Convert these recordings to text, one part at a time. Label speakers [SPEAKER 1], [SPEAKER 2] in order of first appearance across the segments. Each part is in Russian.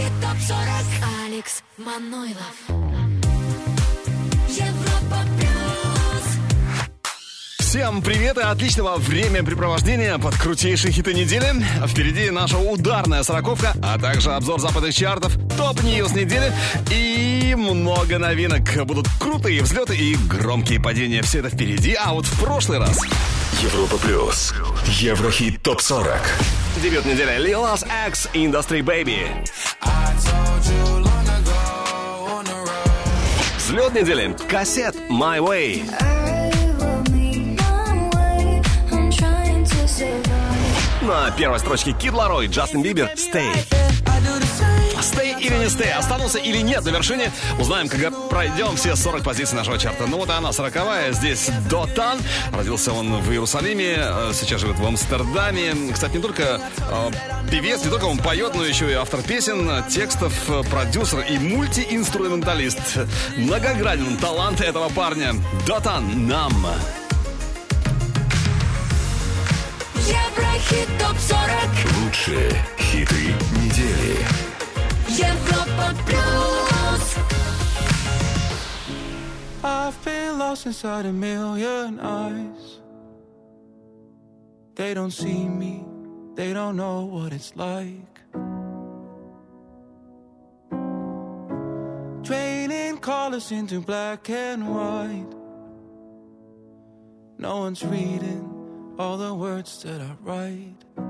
[SPEAKER 1] Еврохит ТОП-40 Алекс Манойлов Европа
[SPEAKER 2] Всем привет и отличного времяпрепровождения под крутейшие хиты недели. Впереди наша ударная сороковка, а также обзор западных чартов, top news недели и много новинок. Будут крутые взлеты и громкие падения. Все это впереди, а вот в прошлый раз...
[SPEAKER 3] Европа плюс. Еврохит топ 40.
[SPEAKER 2] Дебют недели Lil Nas X Industry Baby. Взлет недели Кассет My Way. На первой строчке Кид Ларой, Джастин Бибер, Stay. Стей или не стей, останутся или нет на вершине, узнаем, когда пройдем все 40 позиций нашего чарта. Ну вот и она, 40 здесь Дотан. Родился он в Иерусалиме, э, сейчас живет в Амстердаме. Кстати, не только э, певец, не только он поет, но еще и автор песен, текстов, э, продюсер и мультиинструменталист. Многогранен талант этого парня. Дотан нам.
[SPEAKER 1] Еврохит ТОП-40
[SPEAKER 3] Лучшие хиты недели.
[SPEAKER 4] I've been lost inside a million eyes. They don't see me, they don't know what it's like. Draining colors into black and white. No one's reading all the words that I write.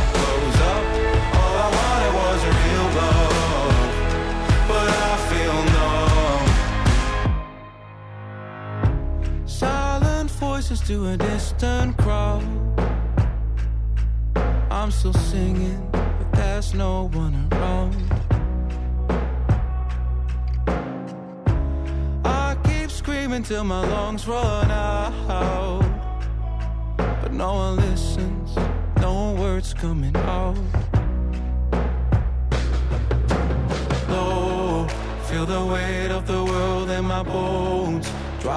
[SPEAKER 4] voices to a distant crowd. I'm still singing, but there's no one around. I keep screaming till my lungs run out. But no one listens, no words coming out. Low, feel the weight of the world in my bones.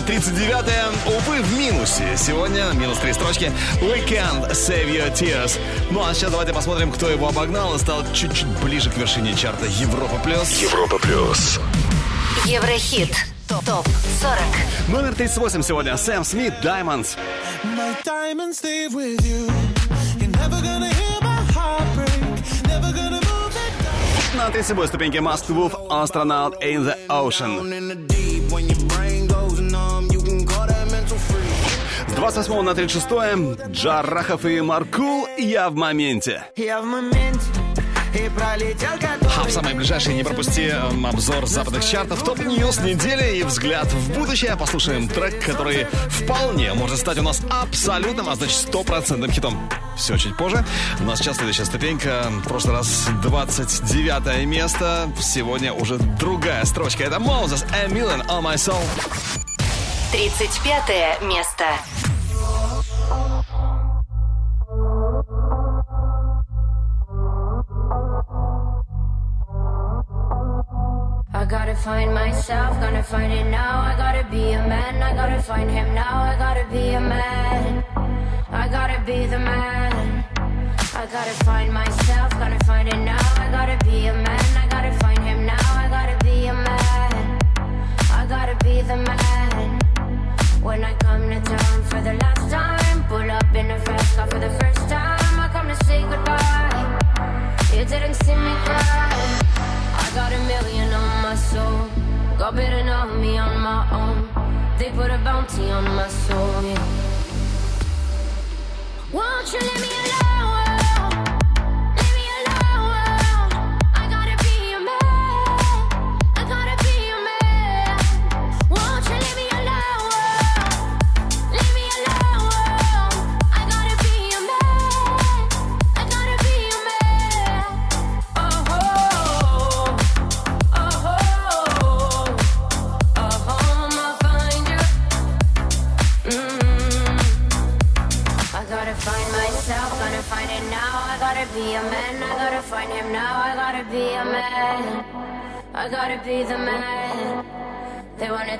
[SPEAKER 2] 39-е, увы, в минусе. Сегодня минус три строчки. We can't save your tears. Ну а сейчас давайте посмотрим, кто его обогнал и стал чуть-чуть ближе к вершине чарта Европа плюс.
[SPEAKER 3] Европа плюс.
[SPEAKER 5] Еврохит. Топ 40.
[SPEAKER 2] Номер 38 сегодня. Сэм Смит, Diamonds.
[SPEAKER 6] My diamonds stay with you.
[SPEAKER 2] На 37 ступеньке Masked Wolf, Astronaut in the Ocean. 28 на 36 Джарахов и Маркул «Я в моменте».
[SPEAKER 7] Я в моменте и пролетел
[SPEAKER 2] А в самое ближайшее не пропусти эм, обзор западных чартов, top news недели и взгляд в будущее. Послушаем трек, который вполне может стать у нас абсолютным, а значит стопроцентным хитом. Все чуть позже. У нас сейчас следующая ступенька. В прошлый раз 29 место. Сегодня уже другая строчка. Это Moses and Milan on my soul.
[SPEAKER 5] 35 место.
[SPEAKER 8] Find myself, gonna find it now. I gotta be a man, I gotta find him now. I gotta be a man, I gotta be the man. I gotta find myself, gotta find it now. I gotta be a man, I gotta find him now. I gotta be a man, I gotta be the man. When I come to town for the last time, pull up in a fast car for the first time. I come to say goodbye. You didn't see me cry. I got a million on my soul. God better know me on my own. They put a bounty on my soul. Yeah. Won't you leave me alone?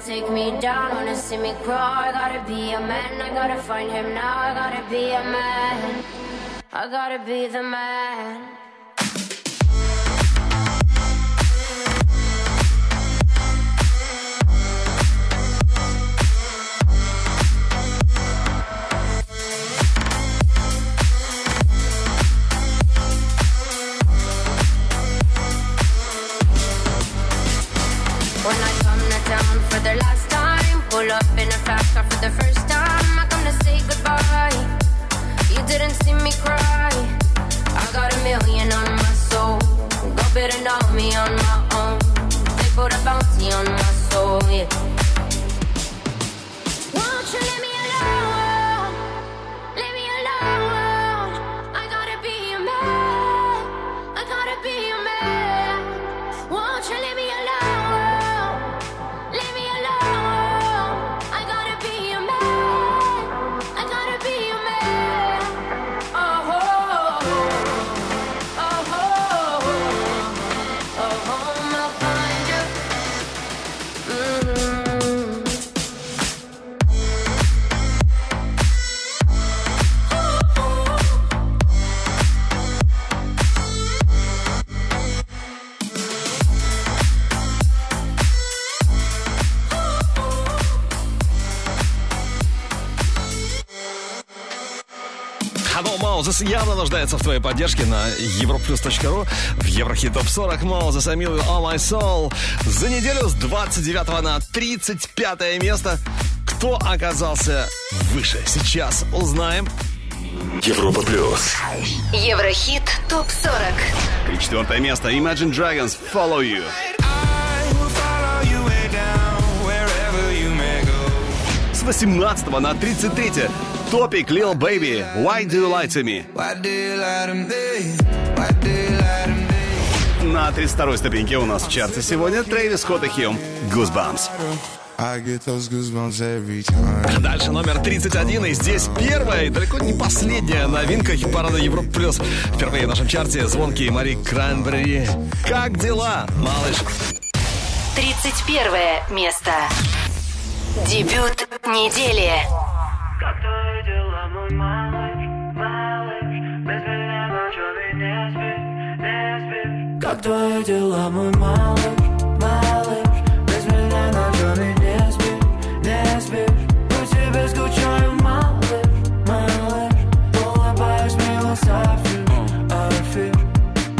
[SPEAKER 8] Take me down, wanna see me crawl. I gotta be a man, I gotta find him now. I gotta be a man, I gotta be the man.
[SPEAKER 2] Явно нуждается в твоей поддержке на europlus.ru в Еврохит Топ 40 Маузес Амилу All My Soul. За неделю с 29 на 35 место. Кто оказался выше? Сейчас узнаем.
[SPEAKER 3] Европа плюс.
[SPEAKER 5] Еврохит топ 40.
[SPEAKER 2] 34 место. Imagine Dragons Follow You. С 18 на 33 Топик Lil Baby Why Do You Lie To Me. На 32 ступеньке у нас в чарте сегодня Трэвис Скотт и Хьюм Goosebumps. Дальше номер 31, и здесь первая и далеко не последняя новинка хит-парада Европа Плюс. Впервые в нашем чарте звонкие Мари Кранбери. Как дела, малыш?
[SPEAKER 9] 31 место. Дебют недели.
[SPEAKER 10] Как твои дела, мой малыш, малыш? Без меня ночами не спишь, не спишь. Как твои дела, мой малыш, малыш? Без меня ночами не спишь, не спишь. По тебе скучаю, малыш, малыш. Улыбаюсь, мило софишь, афиш.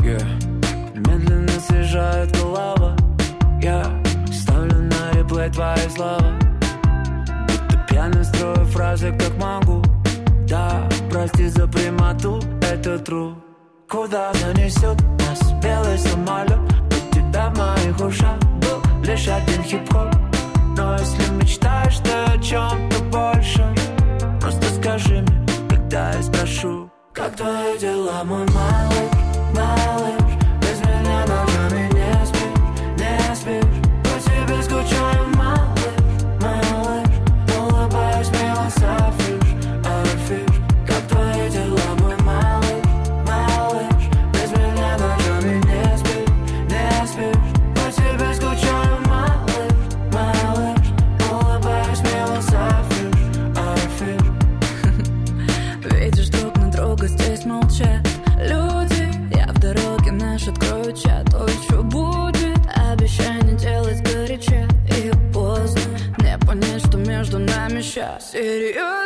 [SPEAKER 10] Yeah. Медленно съезжает голова, я ставлю на реплей твои слова. Будто пьяный строю фразы, как могу Да, прости за прямоту, это true Куда занесет нас белый самолет? От тебя в моих ушах был лишь один хип-хоп. Но если мечтаешь ты о чем-то большем Просто скажи мне, когда я спрошу Как твои дела, мой малыш, малыш
[SPEAKER 11] нами сейчас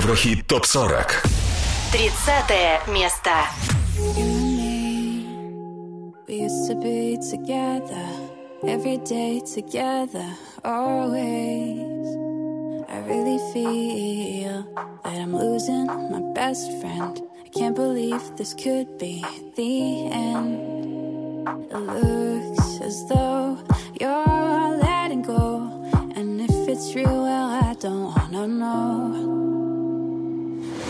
[SPEAKER 3] Еврохит топ 40.
[SPEAKER 9] 30 место.
[SPEAKER 11] We used to be together, every day together, always. I really feel that I'm losing my best friend. I can't believe this could be the end. It looks as though you're letting go. And if it's real, well, I don't wanna know.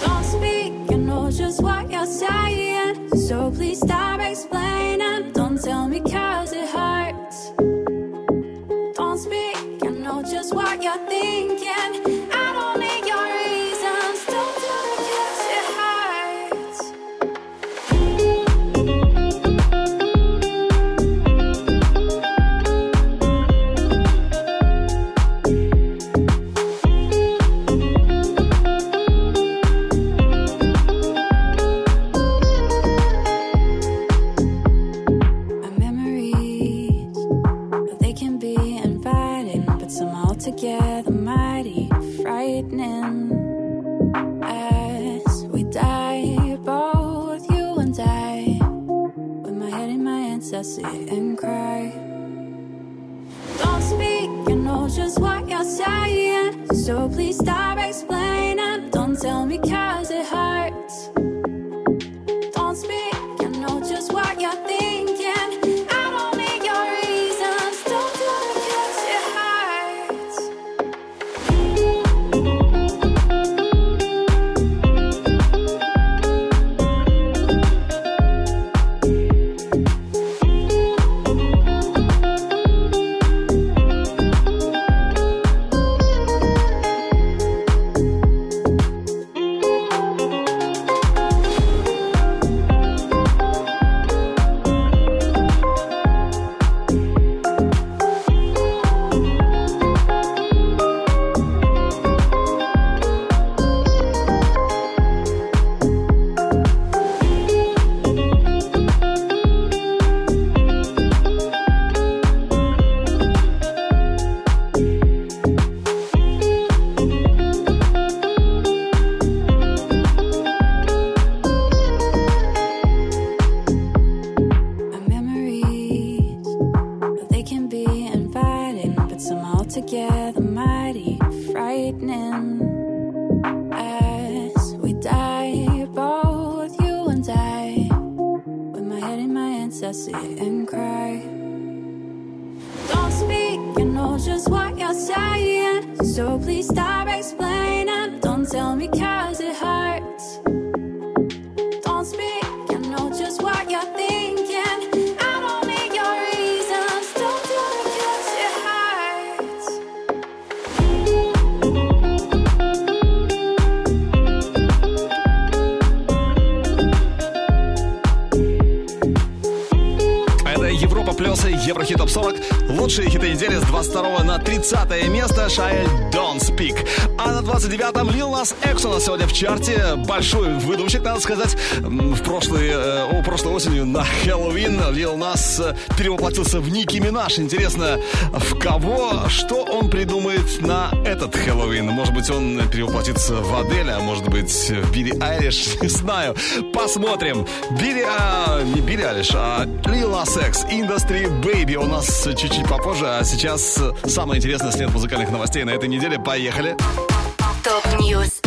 [SPEAKER 11] Don't speak, I know just what you're saying. So please stop explaining. Don't tell me cause it hurts. Don't speak, I know just what you're thinking. So please stop
[SPEAKER 12] and cry. Don't speak, you know just what you're saying. So please stop explaining. Don't tell me cause it hurts.
[SPEAKER 2] Еврохит Топ 40. Лучшие хиты недели с 22 на 30 место Шая Don't Speak. А на 29-м Lil Nas X у нас сегодня в чарте. Большой выдумщик, надо сказать. В прошлой, э, о, прошлой осенью на Хэллоуин Lil Nas э, перевоплотился в Ники Минаж. Интересно, в кого, что он придумает на этот Хэллоуин? Может быть, он перевоплотится в Аделя, а может быть, в Билли Айлиш, не знаю. Посмотрим. Билли, а, не Билли Айлиш, а Lil Nas X, Industry Baby у нас чуть-чуть попозже, а сейчас самое интересное след музыкальных новостей на этой неделе. Поехали. Top news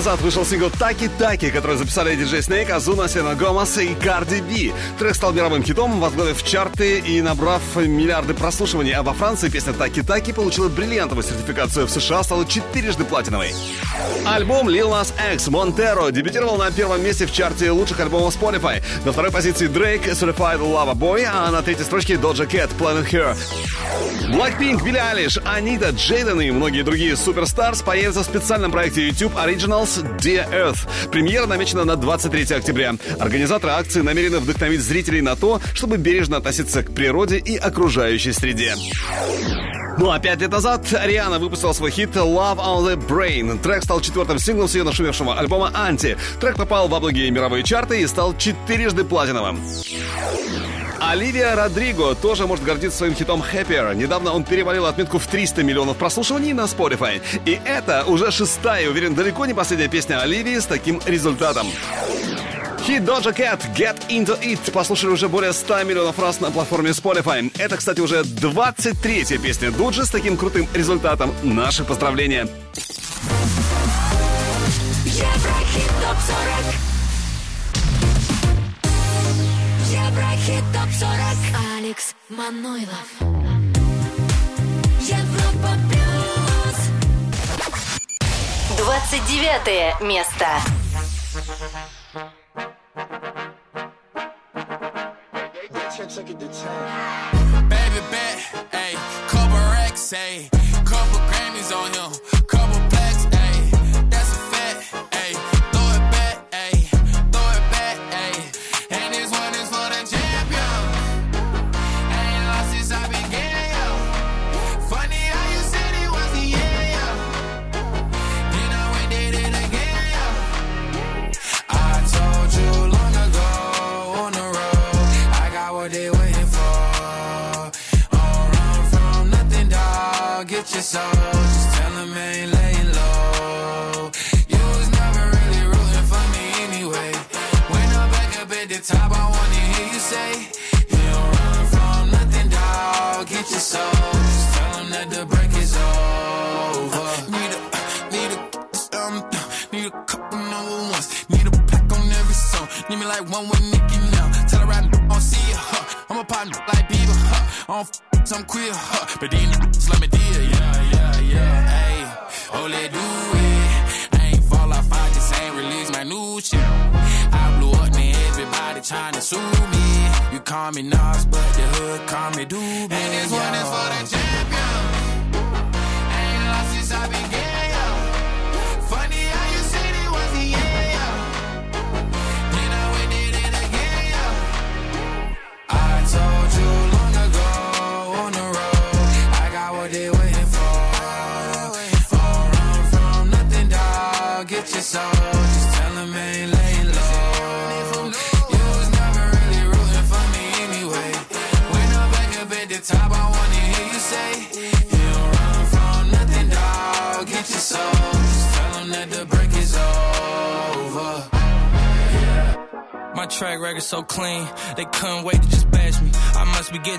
[SPEAKER 2] назад вышел сингл «Taki Taki», который записали DJ Snake, Ozuna, Селена Гомес и Cardi B. Трек стал мировым хитом, возглавив чарты и набрав миллиарды прослушиваний, а во Франции песня «Taki Taki» получила бриллиантовую сертификацию, в США стала четырежды платиновой. Альбом Lil Nas X Montero дебютировал на первом месте в чарте лучших альбомов Spotify. На второй позиции Drake Certified Lover Boy, а на третьей строчке Doja Cat Planet Her. Blackpink, Билли Айлиш, Анита, Джейден и многие другие суперстарс появятся в специальном проекте YouTube Originals Dear Earth. Премьера намечена на 23 октября. Организаторы акции намерены вдохновить зрителей на то, чтобы бережно относиться к природе и окружающей среде. Ну а пять лет назад Риана выпустила свой хит Love on the Brain. Трек стал четвертым синглом с ее нашумевшего альбома «Анти». Трек попал во многие мировые чарты и стал четырежды платиновым. Оливия Родриго тоже может гордиться своим хитом Happier. Недавно он перевалил отметку в 300 миллионов прослушиваний на Spotify. И это уже шестая, уверен, далеко не последняя песня Оливии с таким результатом. Хит Doja Cat Get Into It послушали уже более 100 миллионов раз на платформе Spotify. Это, кстати, уже 23-я песня Дуджи с таким крутым результатом. Наши поздравления.
[SPEAKER 1] Еврохит ТОП-40 Еврохит ТОП-40 Алекс Манойлов. Европа плюс.
[SPEAKER 5] 29 место.
[SPEAKER 13] Baby bet, ayy, couple racks, ayy,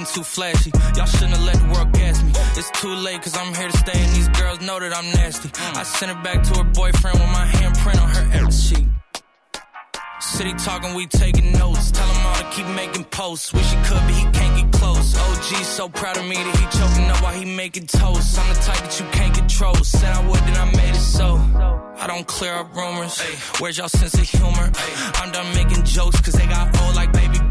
[SPEAKER 14] getting too flashy. Y'all shouldn't have let the world gas me. It's too late, cause I'm here to stay, and these girls know that I'm nasty. I sent it back to her boyfriend with my handprint on her ass city talking, we taking notes. Tell him all to keep making posts. Wish he could, but he can't get close. OG so proud of me that he choking up while he making toast. I'm the type that you can't control. Said I would, then I made it so. I don't clear up rumors. Where's y'all sense of humor? I'm done making jokes, cause they got old like baby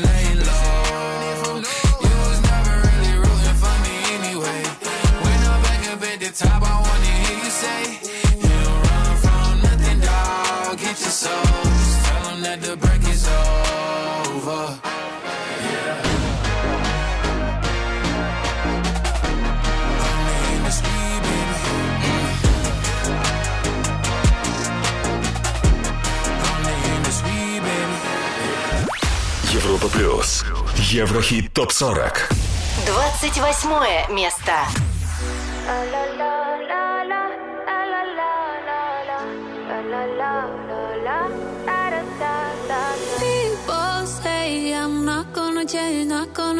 [SPEAKER 7] the top, I wanna hear you say, You don't run from nothing, dog. Get your soul. Just tell them that the break is over. Baby.
[SPEAKER 3] Европа плюс. Еврохит топ 40.
[SPEAKER 5] 28 место.
[SPEAKER 12] People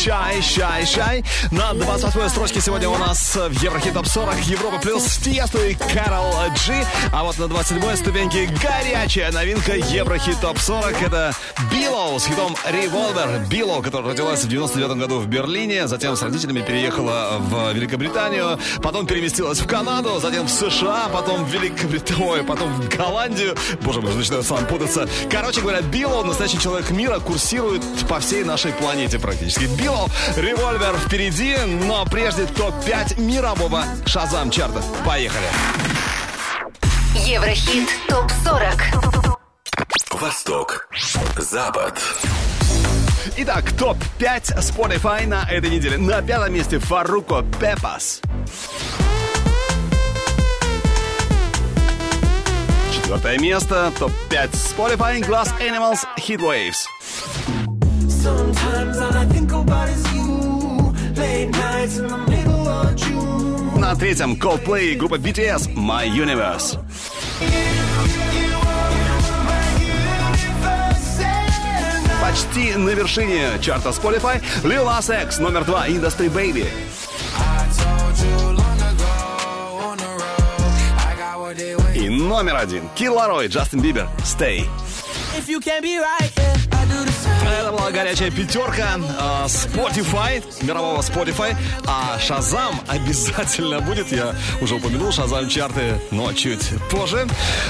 [SPEAKER 12] Shy, shy, shy.
[SPEAKER 2] На 28 строчке сегодня у нас в Еврохит Топ 40 Европа плюс Tiësto и Karol G. А вот на 27 ступеньке горячая новинка Еврохит Топ 40. Это bülow с хитом Revolver. bülow, которая родилась в 99 году в Берлине, затем с родителями переехала в Великобританию, потом переместилась в Канаду, затем в США, потом в Великобританию, потом в Голландию. Боже мой, начинаю сам путаться. Короче говоря, bülow, настоящий человек мира, курсирует по всей нашей планете практически. Билоу, револьвер впереди, но прежде топ-5 мирового Шазам чарта. Поехали.
[SPEAKER 5] Еврохит ТОП-40.
[SPEAKER 3] Восток. Запад.
[SPEAKER 2] Итак, топ-5 Spotify на этой неделе. На пятом месте Фаруко Пепас. Четвертое место, топ-5 Spotify Glass Animals Heat Waves. На третьем Coldplay и группа BTS My Universe. Почти на вершине чарта Spotify Lil Nas X номер два Industry Baby. И номер один Laroi, Джастин Бибер Stay.
[SPEAKER 6] If you can't be right, yeah,
[SPEAKER 2] Это была горячая пятерка э, Spotify, мирового Spotify. А Шазам обязательно будет. Я уже упомянул Шазам чарты, но чуть позже.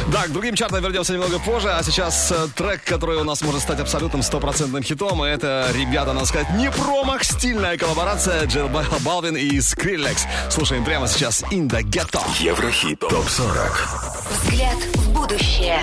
[SPEAKER 2] Да, к другим чартам вернемся немного позже. А сейчас э, трек, который у нас может стать абсолютным стопроцентным хитом. И это, ребята, надо сказать, не промах, стильная коллаборация Джил Балвин и Skrillex. Слушаем прямо сейчас In the Ghetto.
[SPEAKER 3] Еврохит топ 40.
[SPEAKER 5] Взгляд в будущее.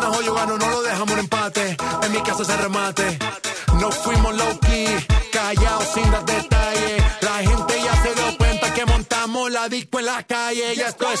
[SPEAKER 8] No lo dejamos en empate. En mi casa se remate. No fuimos low key, callados sin dar detalles. La gente ya se dio cuenta que montamos la disco en la calle. Ya esto es.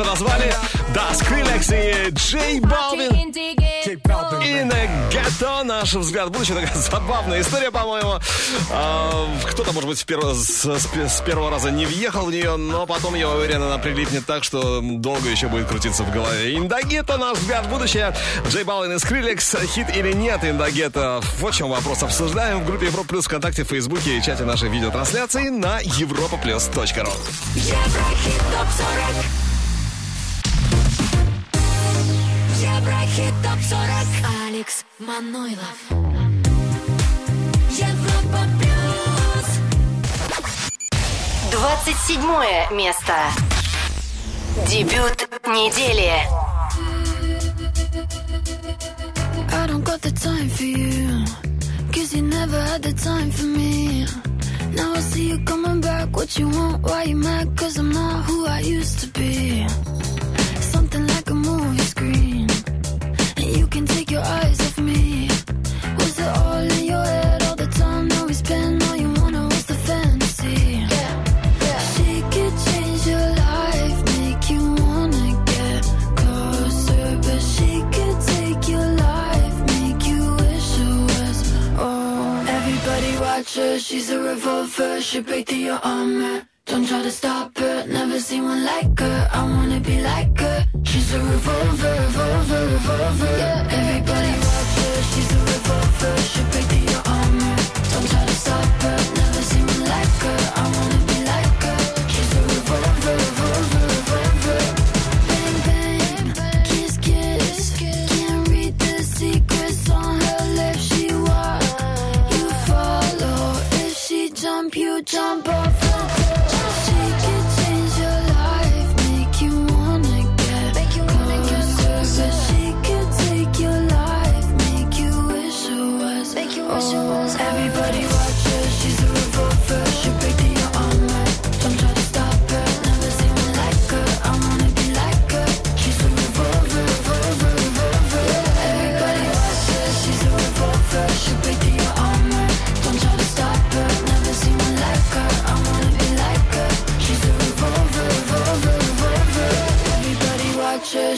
[SPEAKER 2] Уже назвали. Да, Скриллекс и Джей Балвин. И на гетто наш взгляд в будущее. Такая забавная история, по-моему. А, кто-то, может быть, с первого, с, с пе- с первого раза не въехал в нее, но потом, я уверен, она прилипнет так, что долго еще будет крутиться в голове. Индагетто, наш взгляд в будущее. Джей Балвин и Скриллекс. Хит или нет Индагетто? Вот в чем вопрос обсуждаем в группе Европа Плюс ВКонтакте, в Фейсбуке и чате нашей видеотрансляции на europaplus.ru.
[SPEAKER 1] Еврохит топ-40 Еврохит топ-40 Алекс Манойлов Европа плюс
[SPEAKER 9] 27 место. Дебют недели.
[SPEAKER 12] I don't got the time for you. Cause you never had the time for me. Now I see you coming back. What you want? Why you mad? Cause I'm not who I used to be. She's a revolver. She break through your armor. Don't try to stop her, never seen one like her. I wanna be like her. She's a revolver, revolver, revolver. Yeah, everybody watch her, she's a revolver. She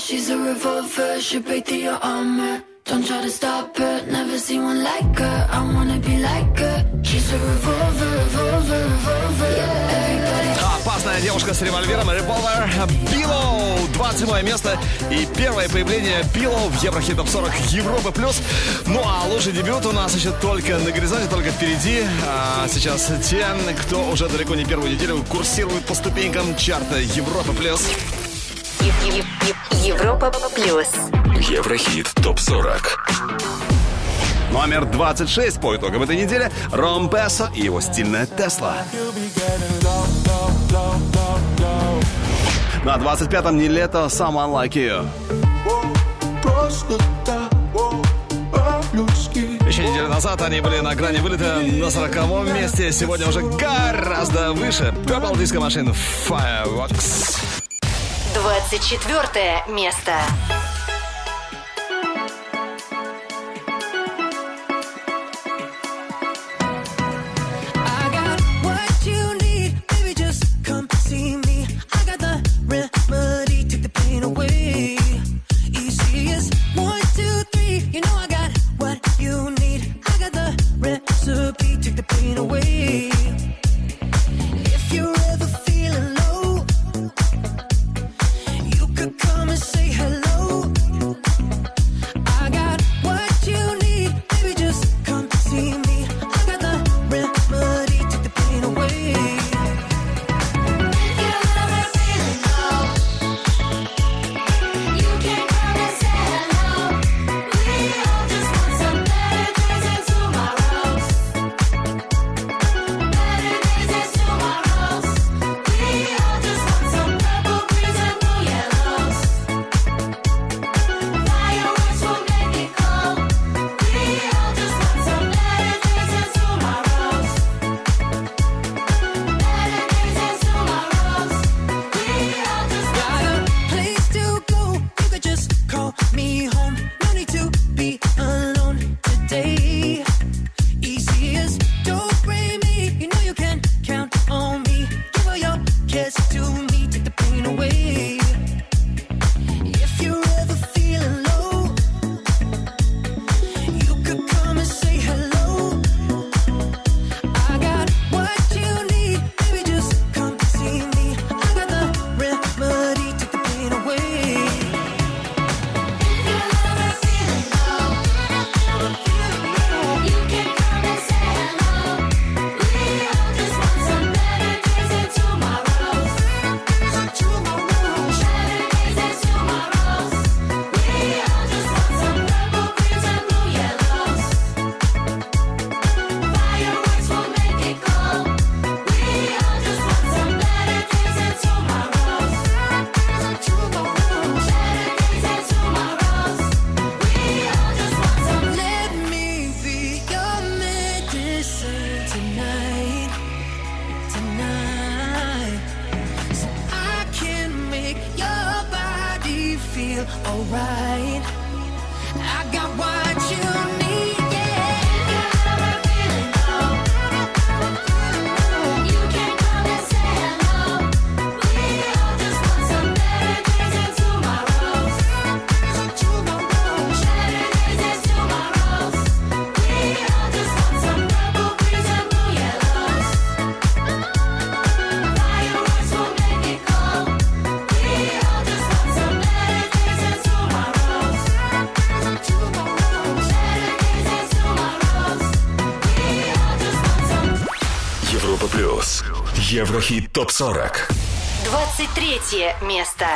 [SPEAKER 12] she's a revolver. She break through your armor. Don't try to stop her, never seen one like her. I wanna be like her. She's a revolver, revolver, revolver. Everybody
[SPEAKER 2] Опасная девушка с револьвером Revolver Билоу 27 место и первое появление Билоу в Еврохит Топ 40 Европы плюс. Ну а лучший дебют у нас еще только на горизонте, только впереди. А сейчас те, кто уже далеко не первую неделю курсирует по ступенькам чарта Европы плюс.
[SPEAKER 9] Европа плюс.
[SPEAKER 3] Еврохит топ-40.
[SPEAKER 2] Номер 26 по итогам этой недели Ром Песо и его стильная Тесла. На 25-м не лето, сам Unlucky. Еще неделю назад они были на грани вылета на 40 месте. Сегодня уже гораздо выше. Purple Disco Machine Fireworks.
[SPEAKER 5] 24 место.
[SPEAKER 3] Европа плюс. Еврохит топ 40.
[SPEAKER 5] 23 место.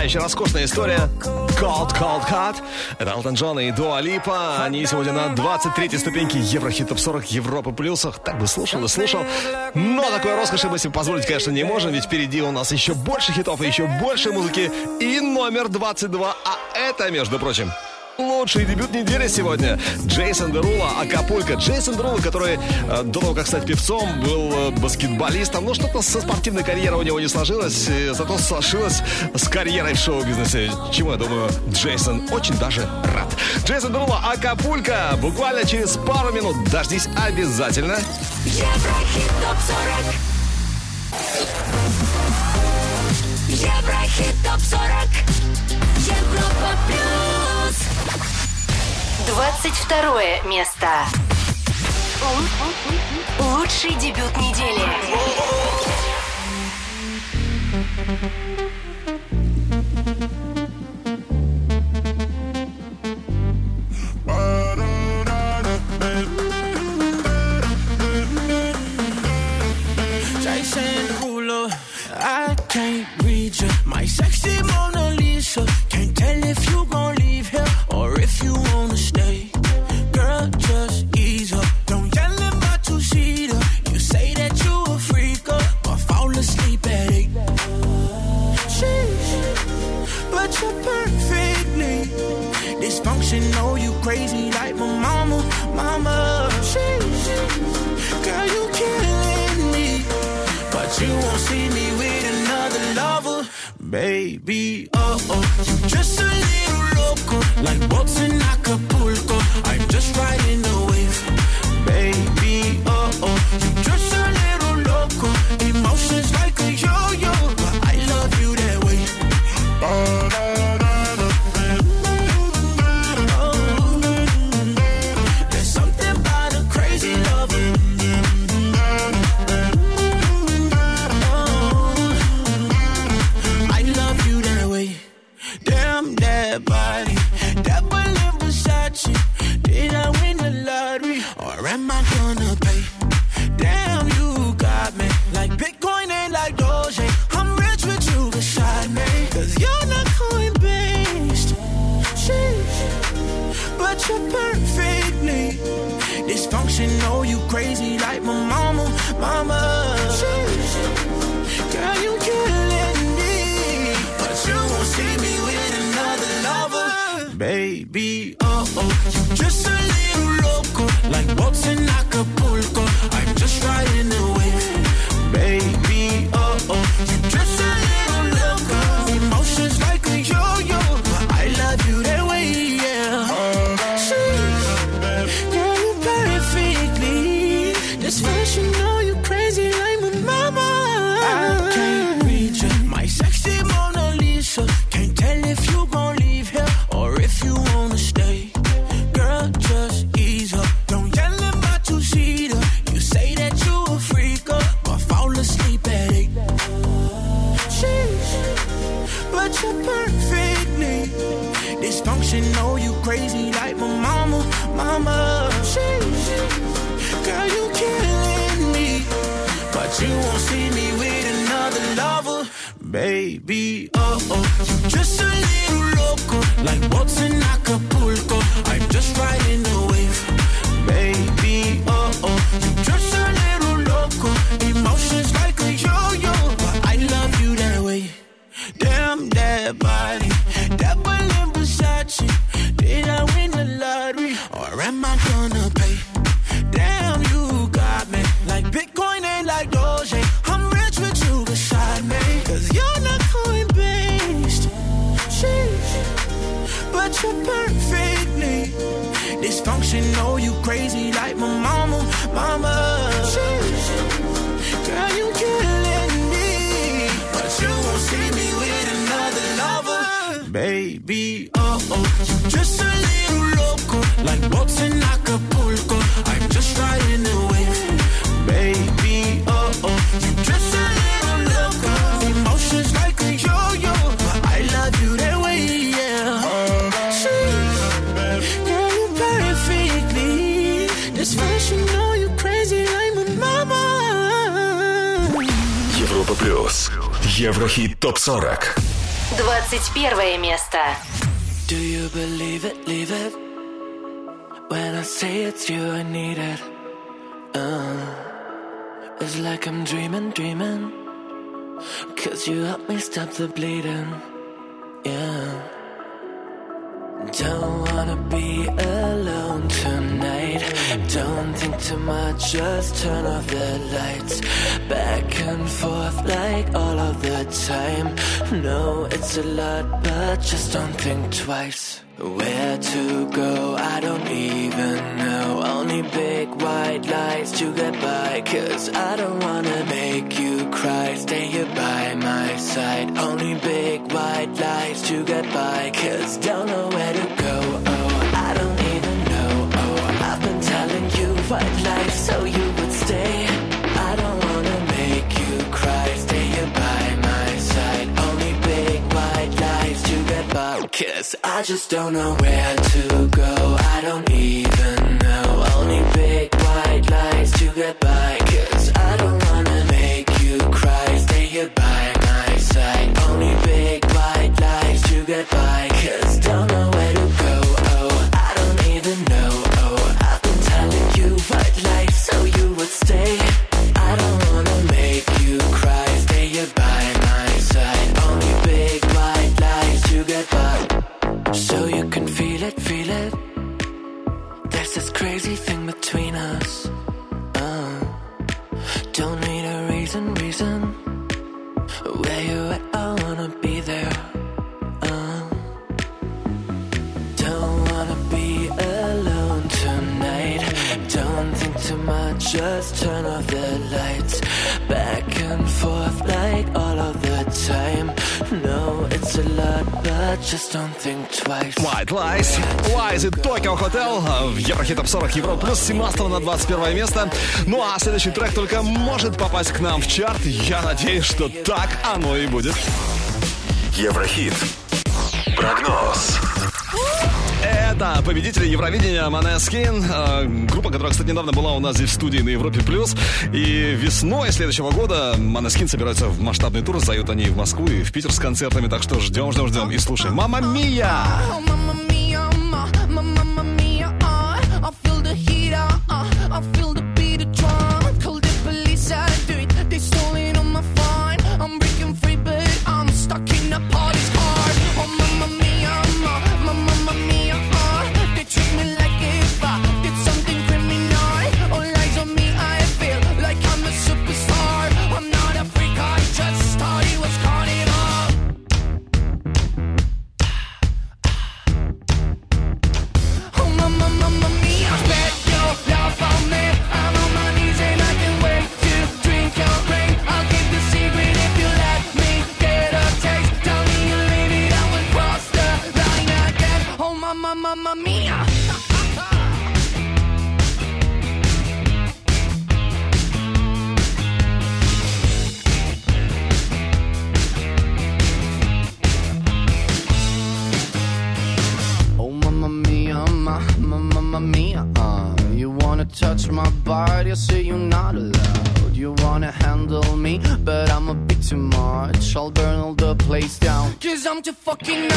[SPEAKER 2] потрясающая, роскошная история. Cold, Cold Cut. Это Алтон Джон и Дуа Липа. Они сегодня на 23-й ступеньке Еврохит Топ 40 Европы Плюсах. Так бы слушал и слушал. Но такой роскоши мы себе позволить, конечно, не можем, ведь впереди у нас еще больше хитов и еще больше музыки. И номер 22. А это, между прочим, лучший дебют недели сегодня. Джейсон Дерула, Акапулька. Джейсон Дерула, который э, до того, как стать певцом, был э, баскетболистом. ну что-то со спортивной карьерой у него не сложилось, э, зато сложилось с карьерой в шоу-бизнесе. Чему, я думаю, Джейсон очень даже рад. Джейсон Дерула, Акапулька. Буквально через пару минут. Дождись обязательно.
[SPEAKER 1] Еврохит топ-40 Еврохит топ-40 Европа плюс
[SPEAKER 5] 22 место. Лучший дебют недели.
[SPEAKER 3] Еврохит ТОП-40
[SPEAKER 5] 21 место.
[SPEAKER 15] Do you believe it, leave it. When I say it's you, I need it. Uh, It's like I'm dreaming, dreaming. Cause you help me stop the bleeding. Yeah. Don't wanna be alone tonight. Don't think too much, just turn off the lights. Back and forth like all of the time. No, it's a lot, but just don't think twice. Where to go, I don't even know. Only big white lights to get by. Cause I don't wanna make you cry. Stay here by my side. Only big white lights to get by. Cause don't know where to go. White lies so you would stay. I don't wanna make you cry. Stay here by my side. Only big white lies to get by. Cause I just don't know where to go. I don't even know. Only big white lies to get by. Cause I don't wanna make you cry. Stay here by my side. Only big white lies to get by. Cause don't know crazy thing between us. Uh, don't need a reason, reason. Where you at? I wanna be there. Uh, don't wanna be alone tonight. Don't think too much, just turn off the lights. Back and forth like all of the time. No,
[SPEAKER 2] White Lies, Lies и Tokyo Hotel в Еврохит Топ 40 Европа плюс 17 на 21 место. Ну а следующий трек только может попасть к нам в чарт. Я надеюсь, что так оно и будет.
[SPEAKER 3] Еврохит. Прогноз.
[SPEAKER 2] Это победители Евровидения Måneskin, э, группа, которая, кстати, недавно была у нас здесь в студии на Европе+. плюс. И весной следующего года Måneskin собираются в масштабный тур, зовут они в Москву, и в Питер с концертами, так что ждем, ждем, ждем и слушаем. Мама Мия!
[SPEAKER 16] Mamma mia, uh, I feel the heat, uh, I feel the
[SPEAKER 2] walking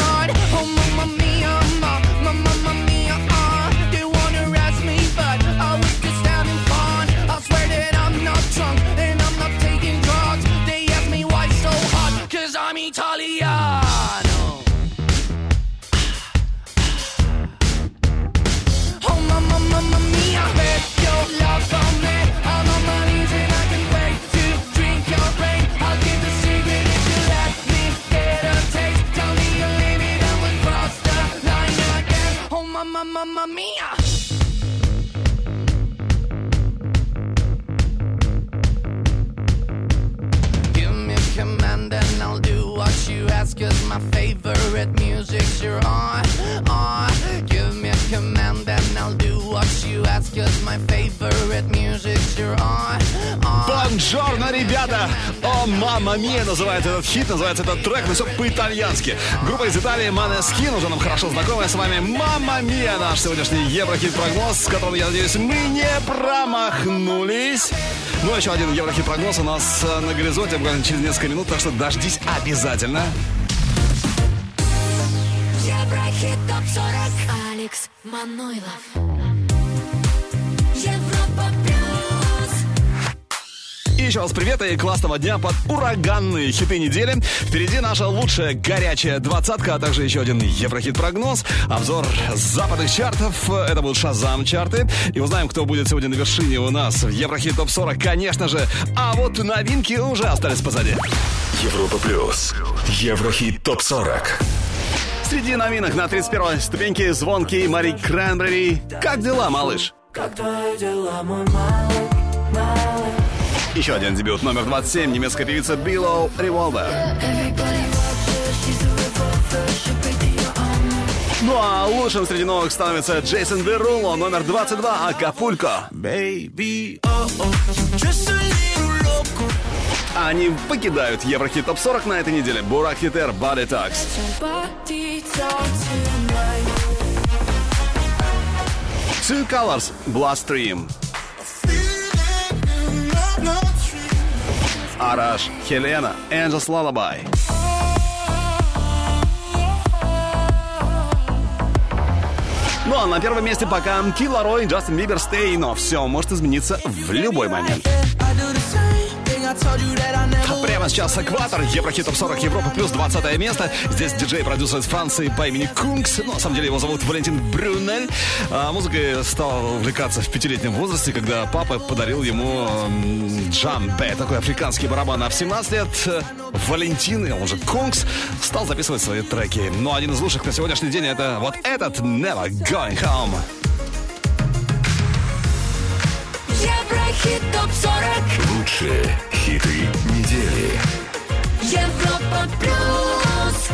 [SPEAKER 2] наш сегодняшний Еврохит-прогноз, с которым, я надеюсь, мы не промахнулись. Ну, а еще один Еврохит-прогноз у нас э, на горизонте буквально через несколько минут, так что дождись обязательно.
[SPEAKER 1] Еврохит ТОП-40
[SPEAKER 5] Алекс Манойлов
[SPEAKER 2] И еще раз привет и классного дня под ураганные хиты недели. Впереди наша лучшая горячая двадцатка, а также еще один Еврохит-прогноз. Обзор западных чартов. Это будут Шазам чарты. И узнаем, кто будет сегодня на вершине у нас в Еврохит ТОП-40, конечно же. А вот новинки уже остались позади.
[SPEAKER 3] Европа плюс. Еврохит топ 40.
[SPEAKER 2] Среди новинок на 31 ступеньке звонкий Мари Крэнбери. Как дела, малыш?
[SPEAKER 17] Как твои дела, мой малыш?
[SPEAKER 2] Еще один дебют номер 27, немецкая певица Below Revolver. Ну а лучшим среди новых становится Джейсон Деруло, номер 22, Акапулько.
[SPEAKER 17] Baby, oh, oh.
[SPEAKER 2] Они покидают Еврохит ТОП 40 на этой неделе. Бурак Хитер, Body Talks. Two Colors, Bloodstream. Араш, Хелена, Angels Lullaby. Ну а на первом месте пока Kid LAROI, Джастин Бибер, Stay, но все может измениться в любой момент. Прямо сейчас экватор, Еврохит Топ 40 Европа плюс 20 место. Здесь диджей-продюсер из Франции по имени Kungs. Ну, на самом деле его зовут Валентин Брюнель. А музыкой стал увлекаться в пятилетнем возрасте, когда папа подарил ему джембе, такой африканский барабан. А в 17 лет э, Валентин, он же Kungs, стал записывать свои треки. Но один из лучших на сегодняшний день это вот этот Never Going Home.
[SPEAKER 1] Еврохит ТОП-40
[SPEAKER 3] Лучшие хиты недели.
[SPEAKER 1] Европа плюс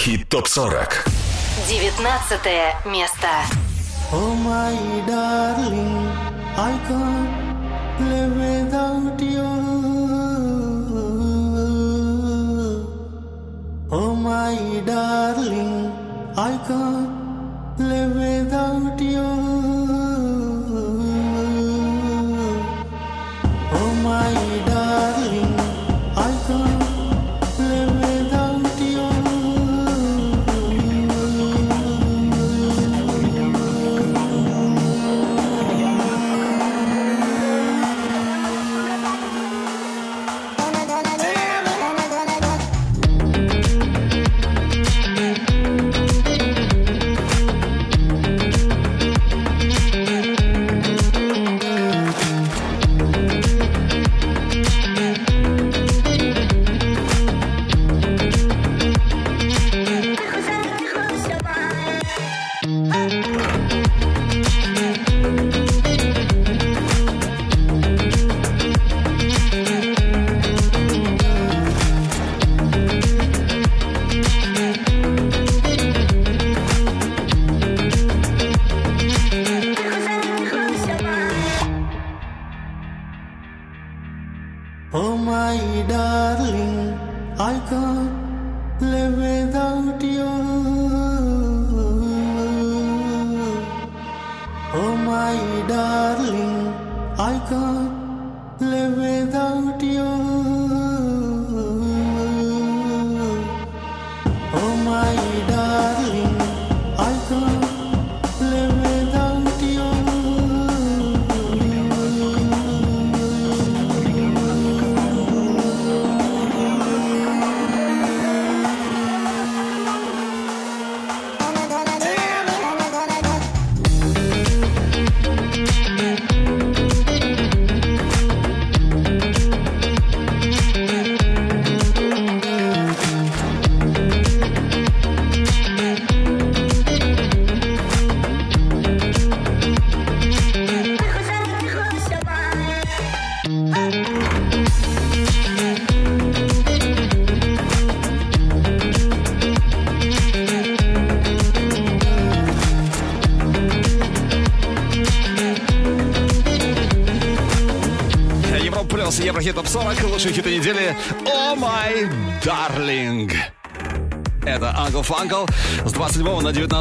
[SPEAKER 3] Еврохит топ 40.
[SPEAKER 9] 19 место.
[SPEAKER 18] Oh my darling, I can't live without you. Oh my darling, I can't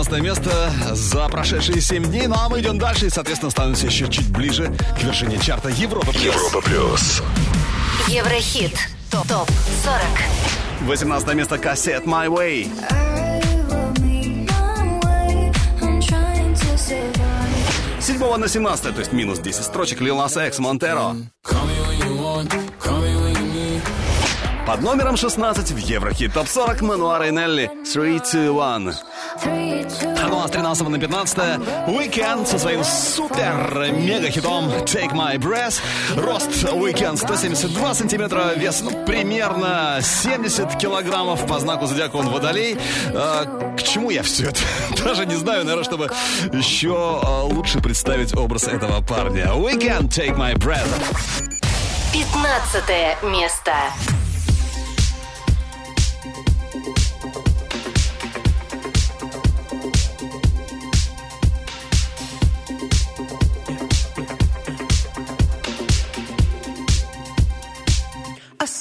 [SPEAKER 2] 27 на 19 место за прошедшие 7 дней. Ну а мы идем дальше и, соответственно, становимся еще чуть ближе к вершине чарта Европа плюс.
[SPEAKER 3] Европа плюс.
[SPEAKER 9] Еврохит. Топ 40.
[SPEAKER 2] 18 место кассет My Way. С 7 на 17, то есть минус 10 строчек Lil Nas X Монтеро. Под номером 16 в Еврохит топ 40 Мануара и Нелли 3, 2, 1. Ну а с 13 на 15 Weekend со своим супер мега хитом Take My Breath. Рост Weekend 172 сантиметра, вес ну, примерно 70 килограммов. По знаку зодиака он водолей. А, к чему я все это? Даже не знаю, наверное, чтобы еще а, лучше представить образ этого парня. Weekend Take My Breath.
[SPEAKER 9] 15 место.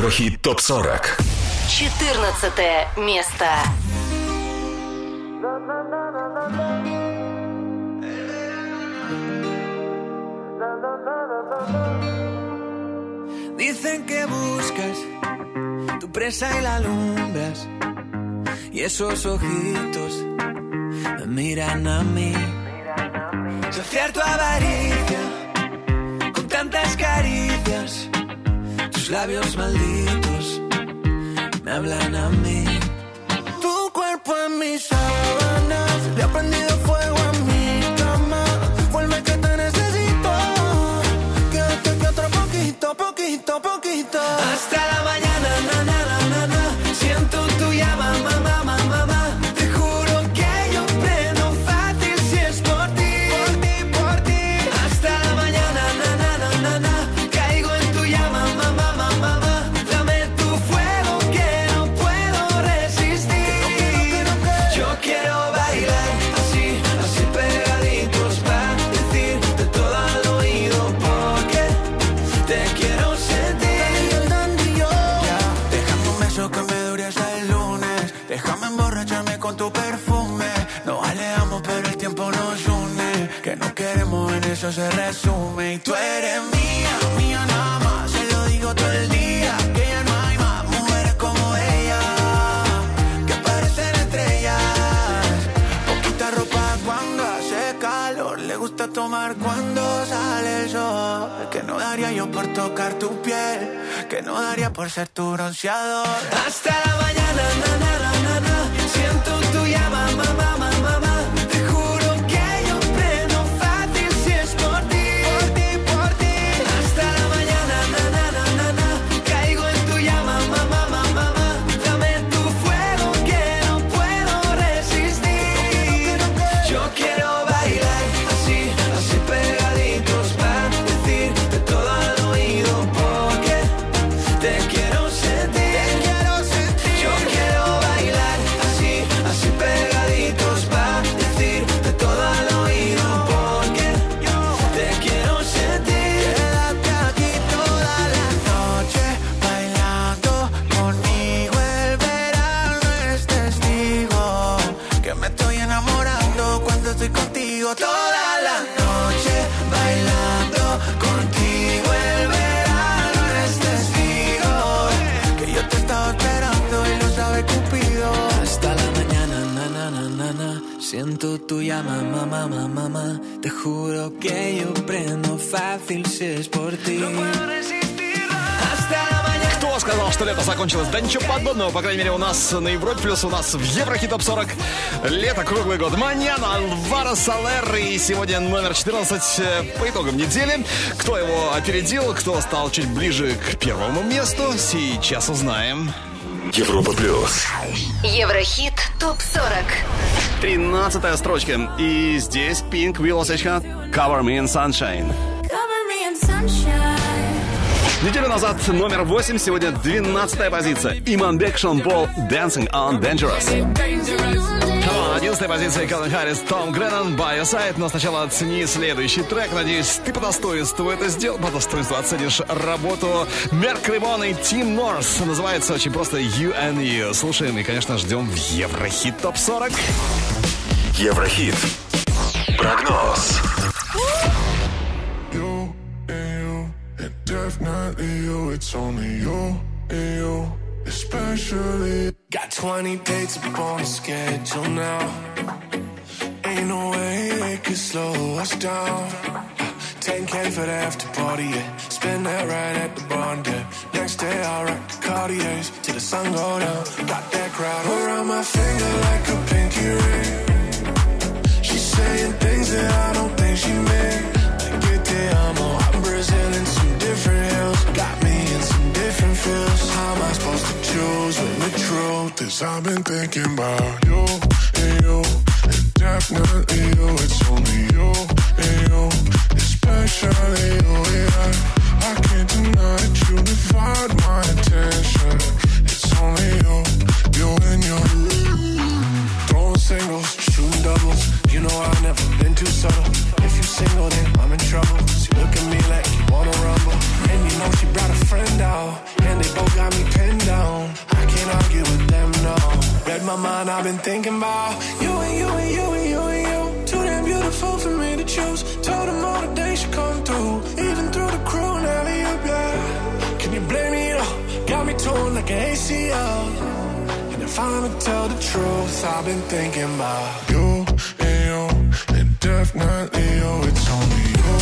[SPEAKER 3] ТОП-40.
[SPEAKER 9] 14 место.
[SPEAKER 15] Dicen que buscas tu presa y la alumbras. Y esos ojitos miran a mí. Saciar tu avaricia con tantas caricias labios malditos me hablan a mí. Tu cuerpo en mis sábanas, le ha prendido fuego a mi cama. Vuelve que te necesito, que, que, que otro poquito, poquito, poquito. Hasta la mañana. por tocar tu piel, que no daría por ser tu bronceador. Hasta la mañana. tanto tuya mamá, mamá, mamá. Te juro que yo prendo fácil si es por ti. No puedo resistir hasta la.
[SPEAKER 2] Кто сказал, что лето закончилось? Да ничего подобного, ну, по крайней мере, у нас на Европе плюс, у нас в Еврохит топ 40. Лето круглый год. Маньяна Альвара Салер и сегодня номер 14 э, по итогам недели. Кто его опередил, кто стал чуть ближе к первому месту, сейчас узнаем.
[SPEAKER 3] Европа плюс.
[SPEAKER 5] Еврохит ТОП-40.
[SPEAKER 2] 13 строчка. И здесь Pink Сечка Cover Me in Sunshine.
[SPEAKER 1] Cover me in sunshine.
[SPEAKER 2] Неделю назад номер 8, сегодня 12 позиция. Иманбек Шон Пол Dancing on Dangerous. Come on, 11 позиция Калвин Харрис, Том Греннон, By Your Side. Но сначала оцени следующий трек. Надеюсь, ты по достоинству это сделал. По достоинству оценишь работу Мерк Римон и Тим Норс. Называется очень просто You and You. Слушаем и, конечно, ждем в Еврохит Топ 40.
[SPEAKER 3] Еврохит. Прогноз.
[SPEAKER 19] Definitely you. It's only you and you, especially.
[SPEAKER 20] Got 20 dates up on the schedule now. Ain't no way they could slow us down. 10k for the after party, yeah. Spend that right at the barn, yeah. Next day I'll rock the Cartiers till the sun go down. Got that crowd around my finger like a pinky ring. She's saying things that I don't think she meant. Got me in some different feels. How am I supposed to choose when the truth is
[SPEAKER 19] I've been thinking about you and you, and definitely you. It's only you and you, especially you. Yeah, I can't deny that you divide my attention. It's only you, you and you.
[SPEAKER 20] Singles, shooting doubles. You know I've never been too subtle. If you single, then I'm in trouble. She look at me like you wanna rumble. And you know she brought a friend out. And they both got me pinned down. I can't argue with them, no. Read my mind, I've been thinking about you and you and you and you and you. Too damn beautiful for me to choose. Told them all the days should come through. Even through the crew and alley up, yeah. Can you blame me, though? Got me torn like an ACL. If I'ma tell the truth, I've been thinking about
[SPEAKER 19] you and you, and definitely you. It's only you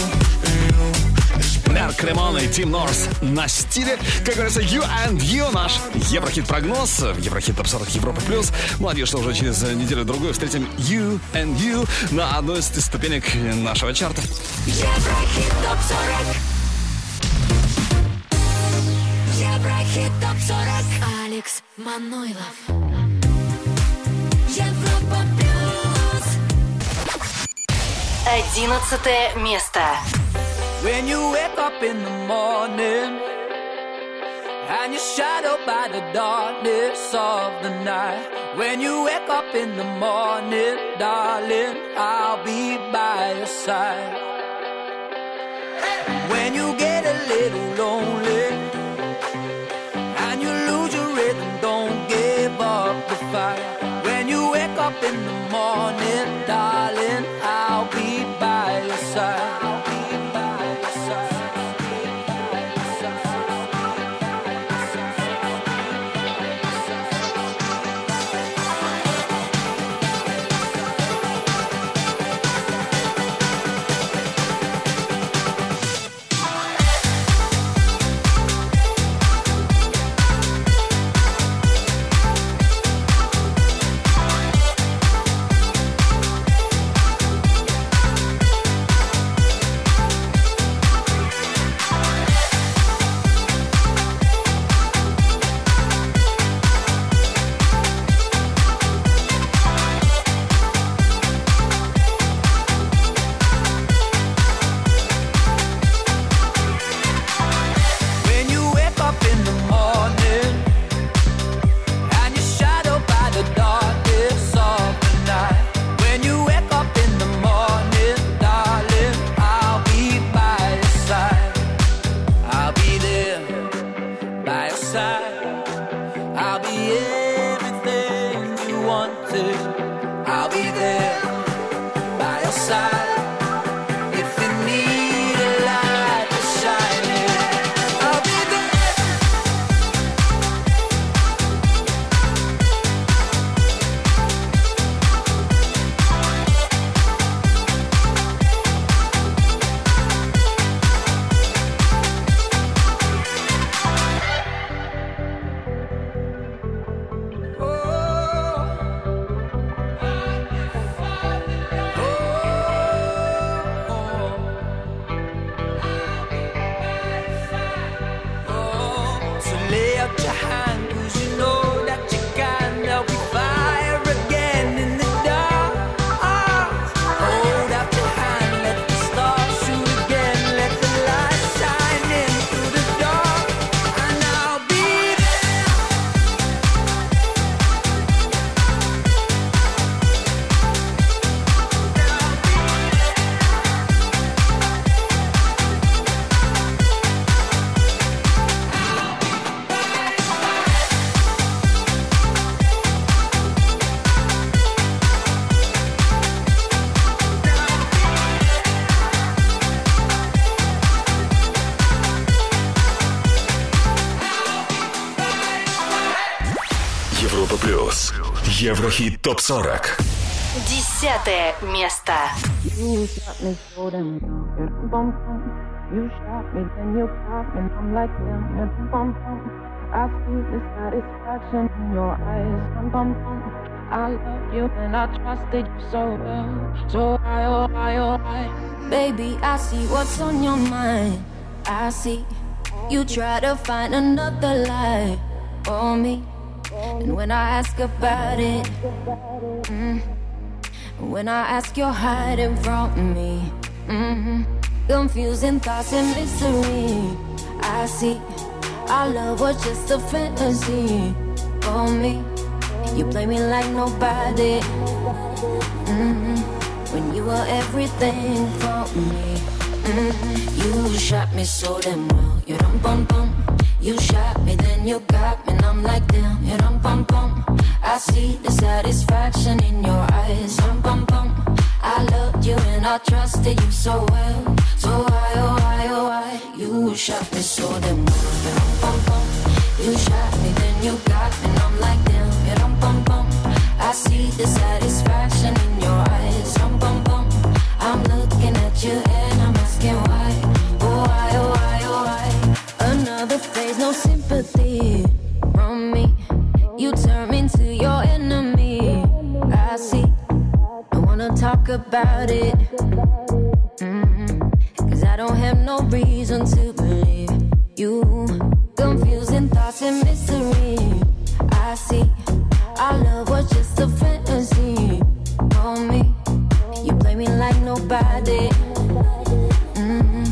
[SPEAKER 19] and you.
[SPEAKER 2] И Тим Норс на стиле. Как говорится, You and You, наш Еврохит-прогноз. Еврохит Топ 40 Европа Плюс. Надеюсь, что уже через неделю-другую встретим You and You на одной из ступенек нашего чарта.
[SPEAKER 1] Еврохит топ 40. Еврохит топ 40. Алекс Манойлов. Европа плюс.
[SPEAKER 5] Одиннадцатое место.
[SPEAKER 21] When you wake up in the morning and you're shadowed by the darkness of the night. When you wake up in the morning, darling, I'll be by your side. When you get a little lonely
[SPEAKER 3] Еврохит ТОП-40.
[SPEAKER 9] Десятое место.
[SPEAKER 22] You shot me so damn well. Bum, bum. You shot me, then you got me, and I'm like damn. yeah, Bum, bum. I see the satisfaction in your eyes. Bum, bum, bum. I love you and I trusted you so well. So I, oh, I, oh, I.
[SPEAKER 8] Baby, I see what's on your mind. I see you try to find another lie for me. And when I ask about it, mm, when I ask, you're hiding from me. hmm Confusing thoughts and mystery. I see our love was just a fantasy for me. You play me like nobody. hmm When you were everything for me. You shot me so damn well. You dum bum bum. You shot me, then you got me, and I'm like damn. You dum bum bum. I see the satisfaction in your eyes. Dum bum bum. I loved you and I trusted you so well. So why, oh why, oh why? You shot me so damn well. You dum bum bum. You shot me, then you got me, and I'm like damn. You dum bum bum. I see the satisfaction in your eyes. Dum bum bum. I'm looking at you and Another no sympathy from me. You turn into your enemy. I see. I wanna talk about it. Mm-hmm. Cause I don't have no reason to believe you. Confusing thoughts and mystery. I see. Our love was just a fantasy for me. You play me like nobody. hmm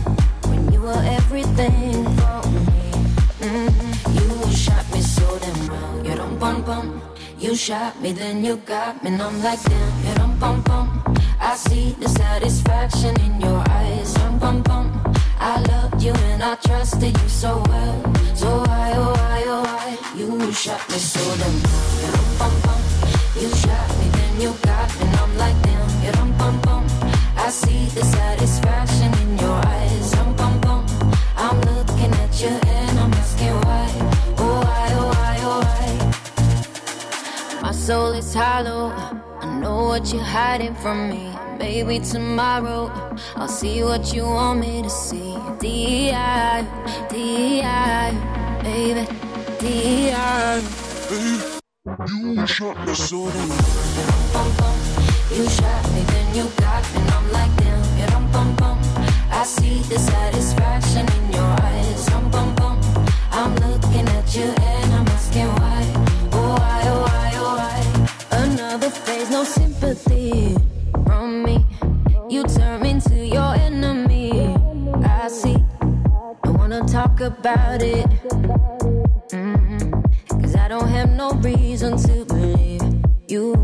[SPEAKER 8] When you were everything so damn well. You dum bum bum. You shot me, then you got me, and I'm like damn. You dum bum bum. I see the satisfaction in your eyes. Dum bum bum. I loved you and I trusted you so well. So why, oh why, oh why? You shot me so damn well. You dum bum bum. You shot me, then you got me, and I'm like damn. You dum bum bum. I see the satisfaction in your eyes. Dum bum bum. I'm looking at you and soul is hollow. I know what you're hiding from me. Maybe tomorrow I'll see what you want me to see. D.I. D.I. Baby, D.I.
[SPEAKER 19] You shot me so damn
[SPEAKER 8] You shot me, then you got me, and I'm like damn, yeah, dum bum bum. I see the satisfaction in your eyes, dum bum bum. I'm looking at you sympathy from me. You turn into your enemy. I see. I wanna talk about it. Mhm. Cause I don't have no reason to believe you.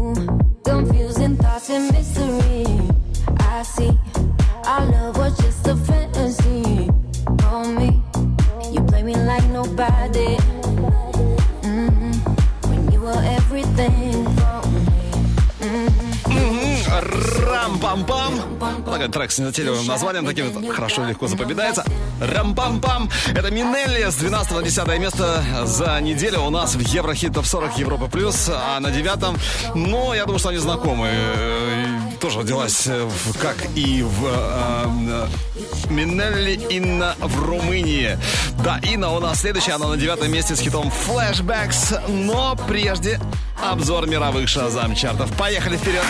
[SPEAKER 8] Confusing thoughts and mystery. I see. Our love was just a fantasy for me. You play me like nobody. Mhm. When you were everything
[SPEAKER 2] Рам-пам-пам. Такой трек с незатейливым названием, таким вот хорошо легко запоминается. Рам-пам-пам. Это Минелли с 12 на 10 место за неделю у нас в Еврохит Топ 40 Европа Плюс, а на девятом, ну, я думаю, что они знакомы. Э, Тоже родилась э, как и в э, э, Минелли Инна в Румынии. Да, Инна у нас следующая, она на девятом месте с хитом Flashbacks. Но прежде обзор мировых шазам чартов. Поехали вперед!